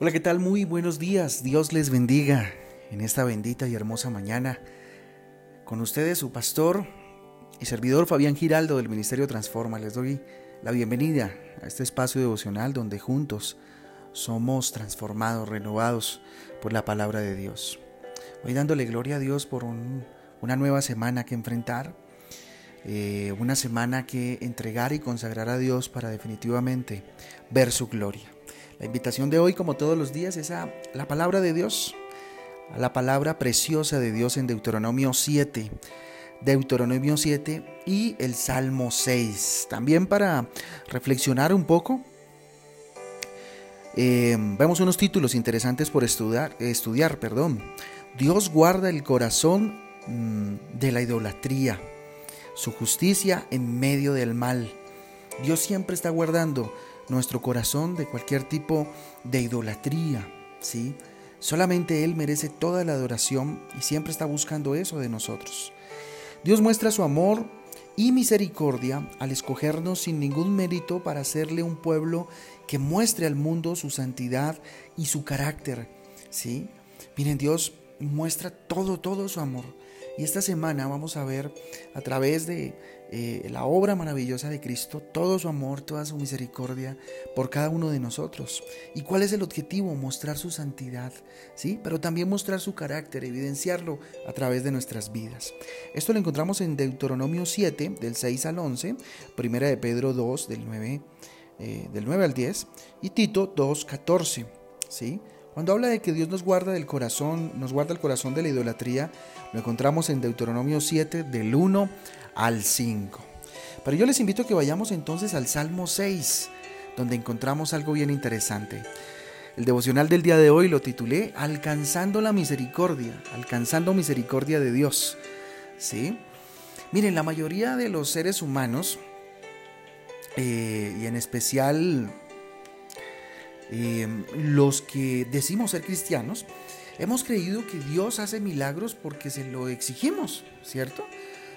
Hola, ¿qué tal? Muy buenos días. Dios les bendiga en esta bendita y hermosa mañana. Con ustedes su pastor y servidor Fabián Giraldo del Ministerio Transforma. Les doy la bienvenida a este espacio devocional donde juntos somos transformados, renovados por la palabra de Dios. Hoy dándole gloria a Dios por una nueva semana que enfrentar, eh, una semana que entregar y consagrar a Dios para definitivamente ver su gloria. La invitación de hoy, como todos los días, es a la palabra de Dios, a la palabra preciosa de Dios en Deuteronomio 7. Deuteronomio 7 y el Salmo 6. También para reflexionar un poco, eh, vemos unos títulos interesantes por estudiar, estudiar. Perdón. Dios guarda el corazón mm, de la idolatría, su justicia en medio del mal. Dios siempre está guardando nuestro corazón de cualquier tipo de idolatría, ¿sí? Solamente Él merece toda la adoración y siempre está buscando eso de nosotros. Dios muestra su amor y misericordia al escogernos sin ningún mérito para hacerle un pueblo que muestre al mundo su santidad y su carácter, ¿sí? Miren, Dios muestra todo, todo su amor. Y esta semana vamos a ver a través de eh, la obra maravillosa de Cristo, todo su amor, toda su misericordia por cada uno de nosotros. ¿Y cuál es el objetivo? Mostrar su santidad, ¿sí? Pero también mostrar su carácter, evidenciarlo a través de nuestras vidas. Esto lo encontramos en Deuteronomio 7, del 6 al 11, Primera de Pedro 2, del 9, eh, del 9 al 10, y Tito 2, 14, ¿sí? Cuando habla de que Dios nos guarda del corazón, nos guarda el corazón de la idolatría, lo encontramos en Deuteronomio 7 del 1 al 5. Pero yo les invito a que vayamos entonces al Salmo 6, donde encontramos algo bien interesante. El devocional del día de hoy lo titulé Alcanzando la misericordia, alcanzando misericordia de Dios. ¿Sí? Miren, la mayoría de los seres humanos, eh, y en especial Em, los que decimos ser cristianos, hemos creído que Dios hace milagros porque se lo exigimos, ¿cierto?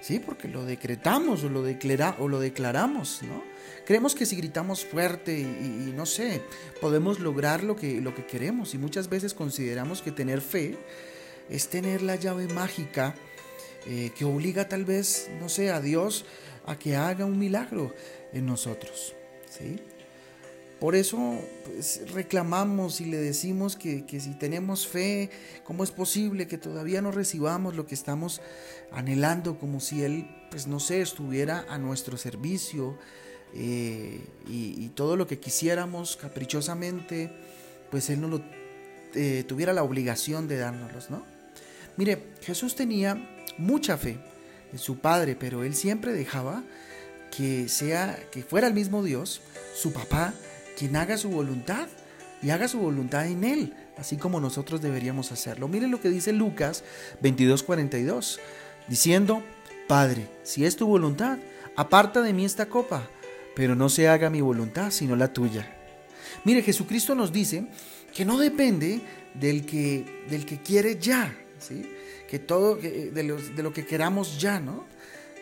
Sí, porque lo decretamos o lo, declara, o lo declaramos, ¿no? Creemos que si gritamos fuerte y, no sé, podemos lograr lo que, lo que queremos y muchas veces consideramos que tener fe es tener la llave mágica eh, que obliga tal vez, no sé, a Dios a que haga un milagro en nosotros, ¿sí? Por eso pues, reclamamos y le decimos que, si tenemos fe, ¿cómo es posible que todavía no recibamos lo que estamos anhelando como si Él, pues no sé, estuviera a nuestro servicio eh, y, todo lo que quisiéramos caprichosamente, pues Él no lo eh, tuviera la obligación de dárnoslos, ¿no? Mire, Jesús tenía mucha fe en su Padre, pero Él siempre dejaba que sea, que fuera el mismo Dios, su papá, quien haga su voluntad y haga su voluntad en Él, así como nosotros deberíamos hacerlo. Miren lo que dice Lucas 22:42, diciendo, Padre, si es tu voluntad, aparta de mí esta copa, pero no se haga mi voluntad, sino la tuya. Mire, Jesucristo nos dice que no depende del que, del que quiere ya, ¿sí? que todo, de, de lo que queramos ya, ¿no?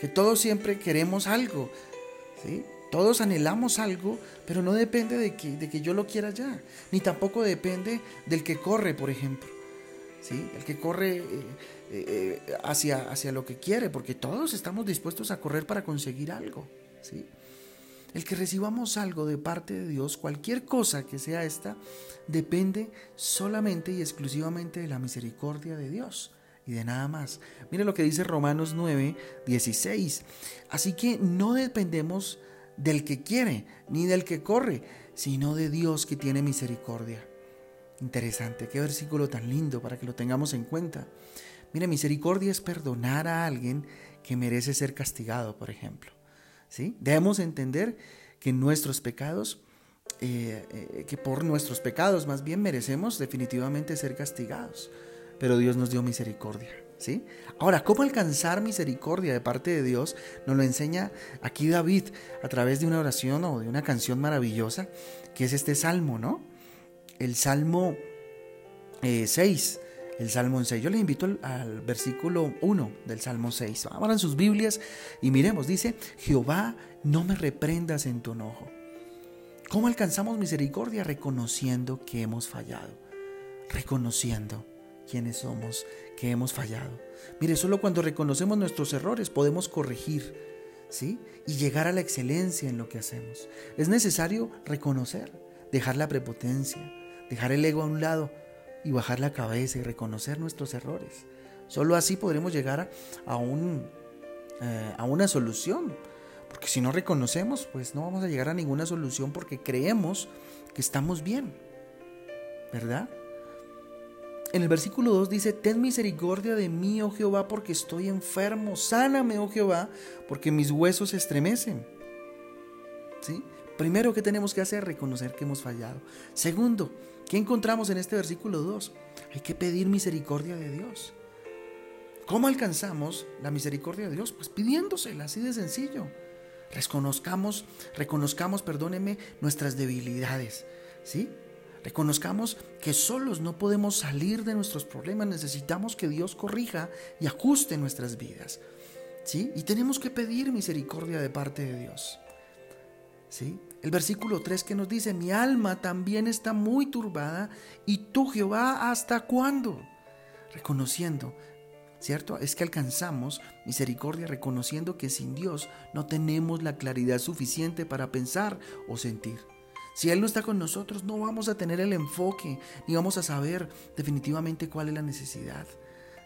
Que todos siempre queremos algo, ¿sí? Todos anhelamos algo, pero no depende de que, de que yo lo quiera ya, ni tampoco depende del que corre, por ejemplo. ¿Sí? El que corre eh, eh, hacia, hacia lo que quiere, porque todos estamos dispuestos a correr para conseguir algo. ¿sí? El que recibamos algo de parte de Dios, cualquier cosa que sea esta, depende solamente y exclusivamente de la misericordia de Dios y de nada más. Mire lo que dice Romanos 9, 16. Así que no dependemos del que quiere, ni del que corre, sino de Dios que tiene misericordia. Interesante, qué versículo tan lindo para que lo tengamos en cuenta. Mire, misericordia es perdonar a alguien que merece ser castigado, por ejemplo. ¿Sí? Debemos entender que nuestros pecados, eh, eh, que por nuestros pecados más bien merecemos definitivamente ser castigados, pero Dios nos dio misericordia. Ahora, ¿cómo alcanzar misericordia de parte de Dios? Nos lo enseña aquí David a través de una oración o de una canción maravillosa, que es este salmo, ¿no? El salmo 6. Eh, el Salmo 6. Yo les invito al, versículo 1 del Salmo 6. Abran sus Biblias y miremos. Dice, Jehová, no me reprendas en tu enojo. ¿Cómo alcanzamos misericordia? Reconociendo que hemos fallado, reconociendo quiénes somos, que hemos fallado. Mire, solo cuando reconocemos nuestros errores podemos corregir, ¿sí? Y llegar a la excelencia en lo que hacemos. Es necesario reconocer, dejar la prepotencia, dejar el ego a un lado y bajar la cabeza y reconocer nuestros errores. Solo así podremos llegar a, un, eh, a una solución porque si no reconocemos, pues no vamos a llegar a ninguna solución porque creemos que estamos bien. ¿Verdad? En el versículo 2 dice, ten misericordia de mí, oh Jehová, porque estoy enfermo. Sáname, oh Jehová, porque mis huesos se estremecen. ¿Sí? Primero, ¿qué tenemos que hacer? Reconocer que hemos fallado. Segundo, ¿qué encontramos en este versículo 2? Hay que pedir misericordia de Dios. ¿Cómo alcanzamos la misericordia de Dios? Pues pidiéndosela, así de sencillo. Reconozcamos, reconozcamos, perdóneme, nuestras debilidades, ¿sí? Reconozcamos que solos no podemos salir de nuestros problemas, necesitamos que Dios corrija y ajuste nuestras vidas, ¿sí? Y tenemos que pedir misericordia de parte de Dios. ¿Sí? El versículo 3 que nos dice, mi alma también está muy turbada y tú Jehová, ¿hasta cuándo? Reconociendo ¿cierto? Es que alcanzamos misericordia reconociendo que sin Dios no tenemos la claridad suficiente para pensar o sentir. Si Él no está con nosotros, no vamos a tener el enfoque, ni vamos a saber definitivamente cuál es la necesidad.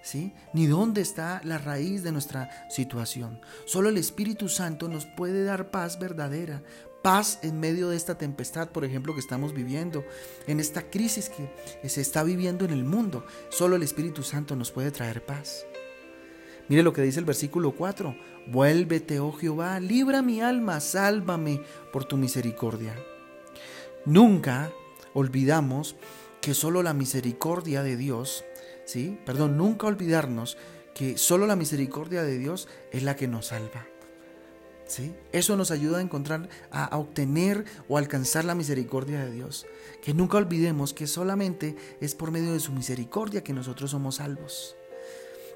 ¿Sí? Ni dónde está la raíz de nuestra situación. Solo el Espíritu Santo nos puede dar paz verdadera, paz en medio de esta tempestad, por ejemplo, que estamos viviendo, en esta crisis que se está viviendo en el mundo. Solo el Espíritu Santo nos puede traer paz. Mire lo que dice el versículo 4. Vuélvete, oh Jehová, libra mi alma, sálvame por tu misericordia. Nunca olvidamos que solo la misericordia de Dios, ¿sí? Perdón, nunca olvidarnos que solo la misericordia de Dios es la que nos salva. Eso nos ayuda a encontrar, a, obtener o alcanzar la misericordia de Dios. Que nunca olvidemos que solamente es por medio de su misericordia que nosotros somos salvos.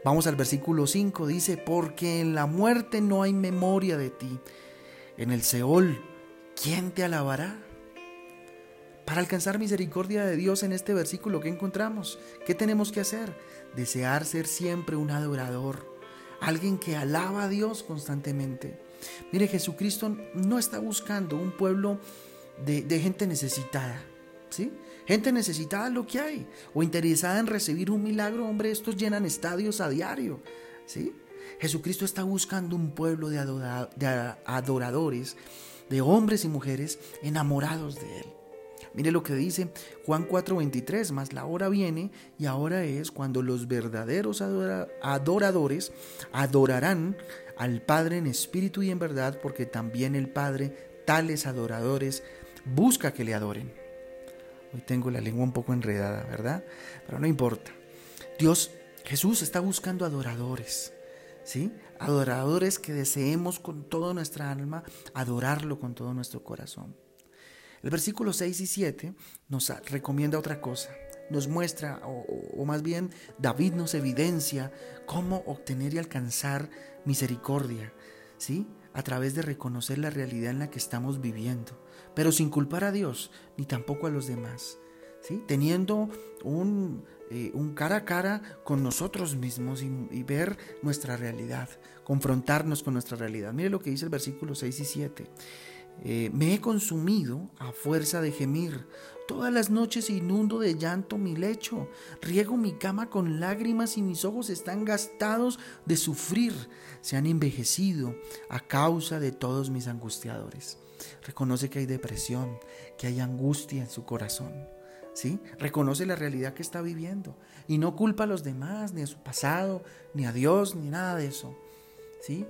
Vamos al versículo 5, dice, porque en la muerte no hay memoria de ti. En el Seol, ¿quién te alabará? Para alcanzar misericordia de Dios en este versículo, ¿qué encontramos? ¿Qué tenemos que hacer? Desear ser siempre un adorador, alguien que alaba a Dios constantemente. Mire, Jesucristo no está buscando un pueblo de, gente necesitada, ¿sí? Gente necesitada es lo que hay, o interesada en recibir un milagro, hombre, estos llenan estadios a diario, ¿sí? Jesucristo está buscando un pueblo de, de adoradores, de hombres y mujeres enamorados de Él. Mire lo que dice Juan 4:23, más la hora viene y ahora es cuando los verdaderos adoradores adorarán al Padre en espíritu y en verdad, porque también el Padre, tales adoradores, busca que le adoren. Hoy tengo la lengua un poco enredada, ¿verdad? Pero no importa. Dios, Jesús está buscando adoradores, ¿sí? Adoradores que deseemos con toda nuestra alma adorarlo con todo nuestro corazón. El versículo 6 y 7 nos recomienda otra cosa nos muestra, o, más bien David nos evidencia cómo obtener y alcanzar misericordia, ¿sí? A través de reconocer la realidad en la que estamos viviendo, pero sin culpar a Dios ni tampoco a los demás, ¿sí? Teniendo un, eh, un cara a cara con nosotros mismos y, ver nuestra realidad, confrontarnos con nuestra realidad. Mire lo que dice el versículo 6 y 7. Eh, me he consumido a fuerza de gemir. Todas las noches inundo de llanto mi lecho, riego mi cama con lágrimas y mis ojos están gastados de sufrir, se han envejecido a causa de todos mis angustiadores. Reconoce que hay depresión, que hay angustia en su corazón. ¿Sí? Reconoce la realidad que está viviendo y no culpa a los demás, ni a su pasado, ni a Dios, ni nada de eso. ¿Sí?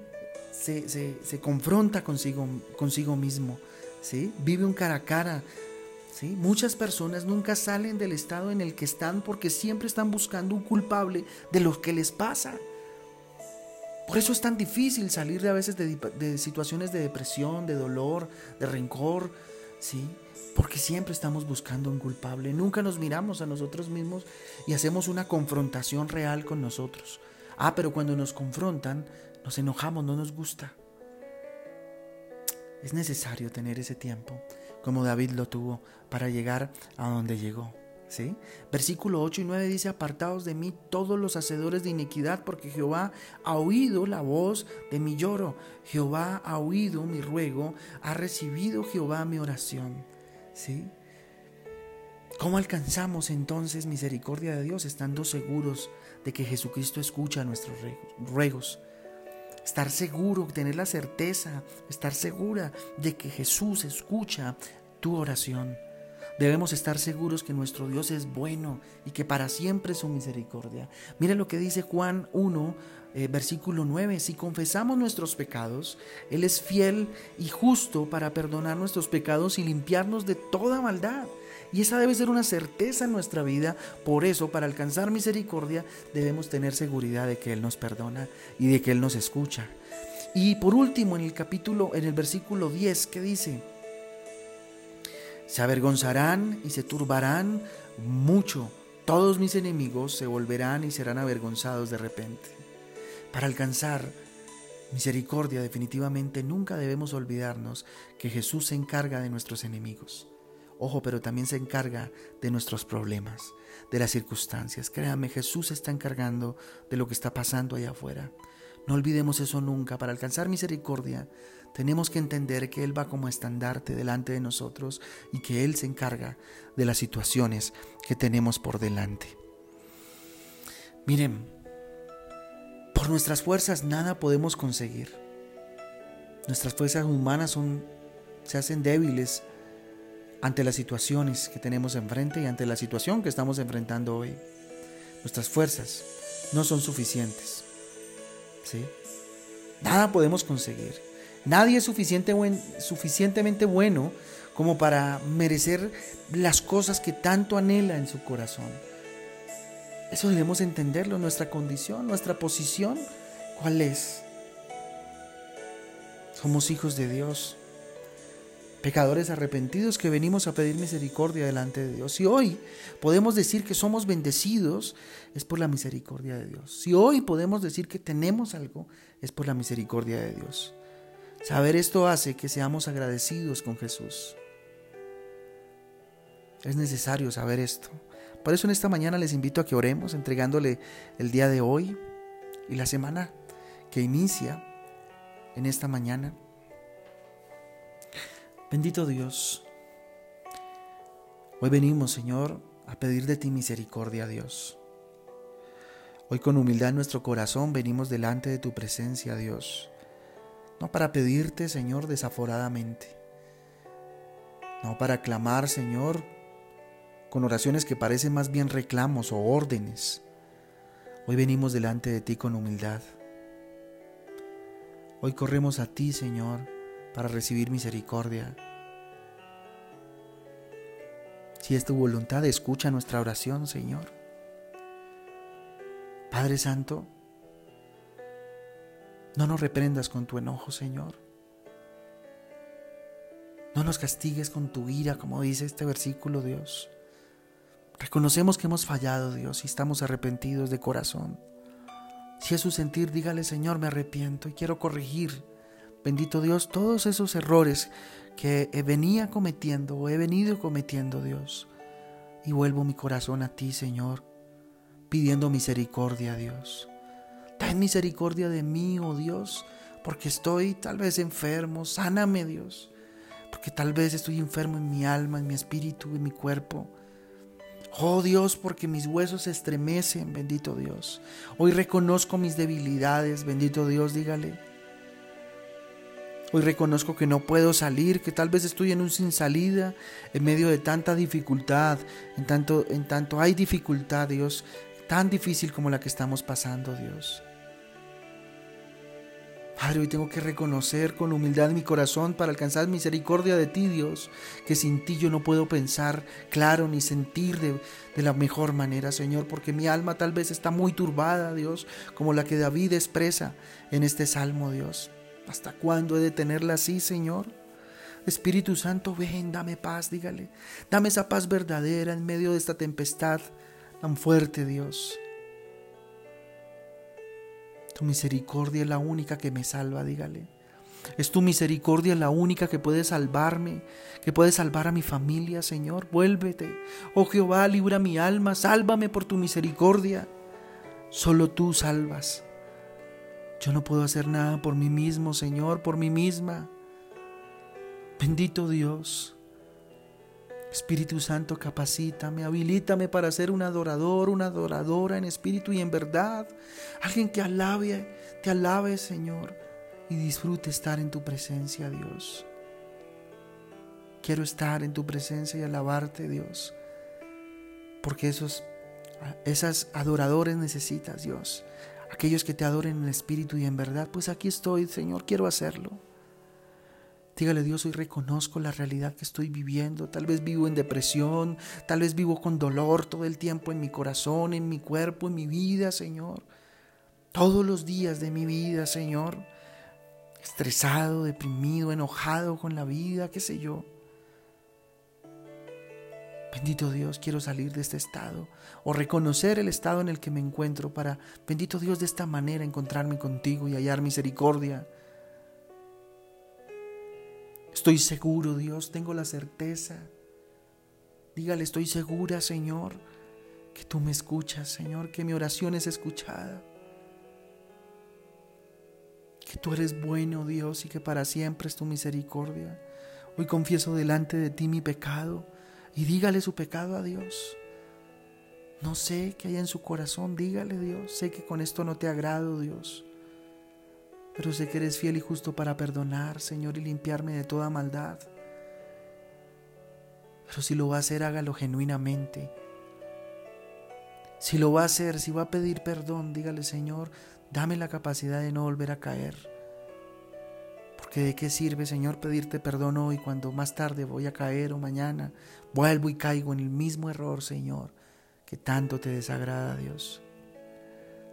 Se, se confronta consigo, consigo mismo. ¿Sí? Vive un cara a cara Muchas personas nunca salen del estado en el que están porque siempre están buscando un culpable de lo que les pasa. Por eso es tan difícil salir de a veces de, situaciones de depresión, de dolor, de rencor, ¿sí? Porque siempre estamos buscando un culpable. Nunca nos miramos a nosotros mismos y hacemos una confrontación real con nosotros. Ah, pero cuando nos confrontan, nos enojamos, no nos gusta. Es necesario tener ese tiempo como David lo tuvo para llegar a donde llegó. ¿Sí? Versículo 8 y 9 dice, apartados de mí todos los hacedores de iniquidad, porque Jehová ha oído la voz de mi lloro, Jehová ha oído mi ruego, ha recibido Jehová mi oración. ¿Sí? ¿Cómo alcanzamos entonces misericordia de Dios estando seguros de que Jesucristo escucha nuestros ruegos? Estar seguro, tener la certeza, estar segura de que Jesús escucha tu oración. Debemos estar seguros que nuestro Dios es bueno y que para siempre es su misericordia. Mire lo que dice Juan 1, eh, versículo 9. Si confesamos nuestros pecados, Él es fiel y justo para perdonar nuestros pecados y limpiarnos de toda maldad. Y esa debe ser una certeza en nuestra vida. Por eso, para alcanzar misericordia, debemos tener seguridad de que Él nos perdona y de que Él nos escucha. Y por último, en el capítulo, en el versículo 10, ¿qué dice? Se avergonzarán y se turbarán mucho. Todos mis enemigos se volverán y serán avergonzados de repente. Para alcanzar misericordia definitivamente nunca debemos olvidarnos que Jesús se encarga de nuestros enemigos. Ojo, pero también se encarga de nuestros problemas, de las circunstancias. Créame, Jesús se está encargando de lo que está pasando allá afuera. No olvidemos eso nunca. Para alcanzar misericordia tenemos que entender que Él va como estandarte delante de nosotros y que Él se encarga de las situaciones que tenemos por delante. Miren, por nuestras fuerzas nada podemos conseguir. Nuestras fuerzas humanas son, se hacen débiles ante las situaciones que tenemos enfrente y ante la situación que estamos enfrentando hoy. Nuestras fuerzas no son suficientes. ¿sí? Nada podemos conseguir. Nadie es suficiente suficientemente bueno como para merecer las cosas que tanto anhela en su corazón. Eso debemos entenderlo, nuestra condición, nuestra posición, ¿cuál es? Somos hijos de Dios, pecadores arrepentidos que venimos a pedir misericordia delante de Dios. Y hoy podemos decir que somos bendecidos, es por la misericordia de Dios. Si hoy podemos decir que tenemos algo, es por la misericordia de Dios. Saber esto hace que seamos agradecidos con Jesús. Es necesario saber esto. Por eso en esta mañana les invito a que oremos entregándole el día de hoy y la semana que inicia en esta mañana. Bendito Dios. Hoy venimos, Señor, a pedir de ti misericordia, Dios. Hoy con humildad en nuestro corazón venimos delante de tu presencia, Dios no para pedirte, Señor, desaforadamente. No para clamar, Señor, con oraciones que parecen más bien reclamos o órdenes. Hoy venimos delante de ti con humildad. Hoy corremos a ti, Señor, para recibir misericordia. Si es tu voluntad, escucha nuestra oración, Señor. Padre Santo, no nos reprendas con tu enojo, Señor. No nos castigues con tu ira, como dice este versículo, Dios. Reconocemos que hemos fallado, Dios, y estamos arrepentidos de corazón. Si es su sentir, dígale, Señor, me arrepiento y quiero corregir, bendito Dios, todos esos errores que venía cometiendo o he venido cometiendo, Dios. Y vuelvo mi corazón a ti, Señor, pidiendo misericordia, Dios. Ten misericordia de mí, oh Dios, porque estoy tal vez enfermo. Sáname, Dios, porque tal vez estoy enfermo en mi alma, en mi espíritu, en mi cuerpo. Oh Dios, porque mis huesos se estremecen, bendito Dios. Hoy reconozco mis debilidades, bendito Dios, dígale. Hoy reconozco que no puedo salir, que tal vez estoy en un sin salida, en medio de tanta dificultad, en tanto, en tanto hay dificultad, Dios, tan difícil como la que estamos pasando, Dios. Padre, hoy tengo que reconocer con humildad mi corazón para alcanzar misericordia de ti, Dios, que sin ti yo no puedo pensar claro ni sentir de, de, la mejor manera, Señor, porque mi alma tal vez está muy turbada, Dios, como la que David expresa en este salmo, Dios. ¿Hasta cuándo he de tenerla así, Señor? Espíritu Santo, ven, dame paz, dígale. Dame esa paz verdadera en medio de esta tempestad tan fuerte, Dios. Tu misericordia es la única que me salva, dígale. Es tu misericordia la única que puede salvarme, que puede salvar a mi familia, Señor. Vuélvete. Oh Jehová, libra mi alma, sálvame por tu misericordia. Solo tú salvas. Yo no puedo hacer nada por mí mismo, Señor, por mí misma. Bendito Dios. Espíritu Santo, capacítame, habilítame para ser un adorador, una adoradora en espíritu y en verdad. Alguien que alabe, te alabe, Señor, y disfrute estar en tu presencia, Dios. Quiero estar en tu presencia y alabarte, Dios. Porque esos, esas adoradores necesitas, Dios. Aquellos que te adoren en espíritu y en verdad, pues aquí estoy, Señor, quiero hacerlo. Dígale Dios, hoy reconozco la realidad que estoy viviendo. Tal vez vivo en depresión, tal vez vivo con dolor todo el tiempo en mi corazón, en mi cuerpo, en mi vida, Señor. Todos los días de mi vida, Señor. Estresado, deprimido, enojado con la vida, qué sé yo. Bendito Dios, quiero salir de este estado o reconocer el estado en el que me encuentro para, bendito Dios, de esta manera encontrarme contigo y hallar misericordia Estoy seguro, Dios, tengo la certeza. Dígale, estoy segura, Señor, que tú me escuchas, Señor, que mi oración es escuchada. Que tú eres bueno, Dios, y que para siempre es tu misericordia. Hoy confieso delante de ti mi pecado y dígale su pecado a Dios. No sé qué hay en su corazón, dígale Dios. Sé que con esto no te agrado, Dios pero sé que eres fiel y justo para perdonar, Señor, y limpiarme de toda maldad. Pero si lo va a hacer, hágalo genuinamente. Si lo va a hacer, si va a pedir perdón, dígale, Señor, dame la capacidad de no volver a caer. Porque de qué sirve, Señor, pedirte perdón hoy cuando más tarde voy a caer o mañana vuelvo y caigo en el mismo error, Señor, que tanto te desagrada, Dios.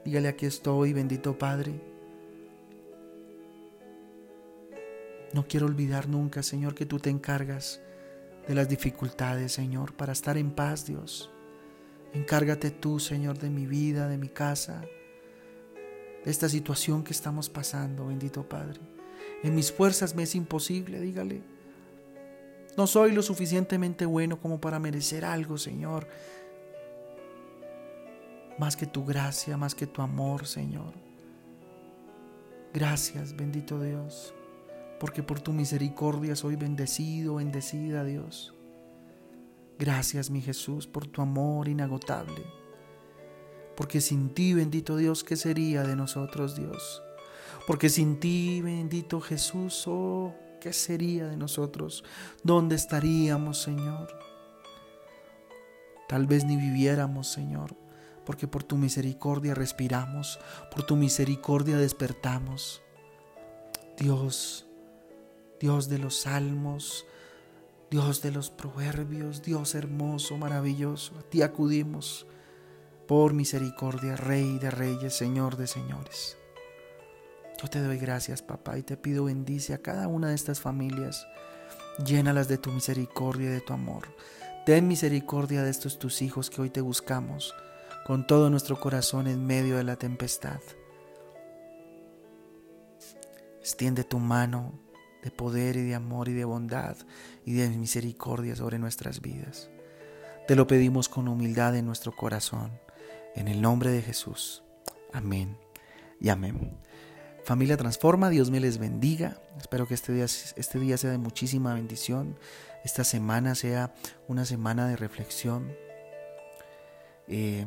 Dígale, aquí estoy, bendito Padre. No quiero olvidar nunca, Señor, que tú te encargas de las dificultades, Señor, para estar en paz, Dios. Encárgate tú, Señor, de mi vida, de mi casa, de esta situación que estamos pasando, bendito Padre. En mis fuerzas me es imposible, dígale. No soy lo suficientemente bueno como para merecer algo, Señor. Más que tu gracia, más que tu amor, Señor. Gracias, bendito Dios porque por tu misericordia soy bendecido, bendecida Dios. Gracias mi Jesús por tu amor inagotable, porque sin ti, bendito Dios, ¿qué sería de nosotros Dios? Porque sin ti, bendito Jesús, oh, ¿qué sería de nosotros? ¿Dónde estaríamos, Señor? Tal vez ni viviéramos, Señor, porque por tu misericordia respiramos, por tu misericordia despertamos. Dios, Dios de los salmos, Dios de los proverbios, Dios hermoso, maravilloso, a ti acudimos por misericordia, Rey de reyes, Señor de señores. Yo te doy gracias, papá, y te pido bendice a cada una de estas familias. Llénalas de tu misericordia y de tu amor. Ten misericordia de estos tus hijos que hoy te buscamos con todo nuestro corazón en medio de la tempestad. Extiende tu mano de poder y de amor y de bondad y de misericordia sobre nuestras vidas. Te lo pedimos con humildad en nuestro corazón, en el nombre de Jesús. Amén y amén. Familia Transforma, Dios me les bendiga. Espero que este día, este día sea de muchísima bendición. Esta semana sea una semana de reflexión, eh,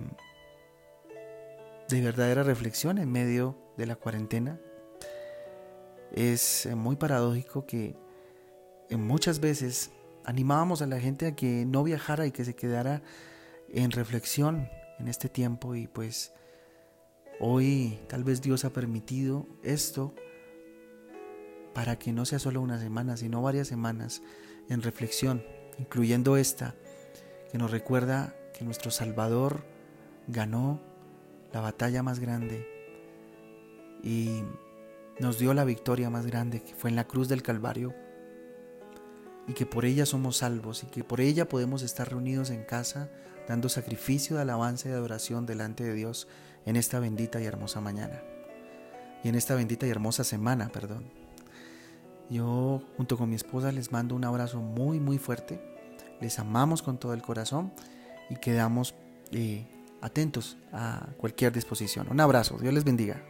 de verdadera reflexión en medio de la cuarentena. Es eh, muy paradójico que eh, muchas veces animábamos a la gente a que no viajara y que se quedara en reflexión en este tiempo y pues hoy tal vez Dios ha permitido esto para que no sea solo una semana, sino varias semanas en reflexión, incluyendo esta, que nos recuerda que nuestro Salvador ganó la batalla más grande y nos dio la victoria más grande, que fue en la cruz del Calvario, y que por ella somos salvos, y que por ella podemos estar reunidos en casa, dando sacrificio de alabanza y de adoración delante de Dios en esta bendita y hermosa mañana, y en esta bendita y hermosa semana, perdón. Yo junto con mi esposa les mando un abrazo muy muy fuerte. Les amamos con todo el corazón y quedamos eh, atentos a cualquier disposición. Un abrazo, Dios les bendiga.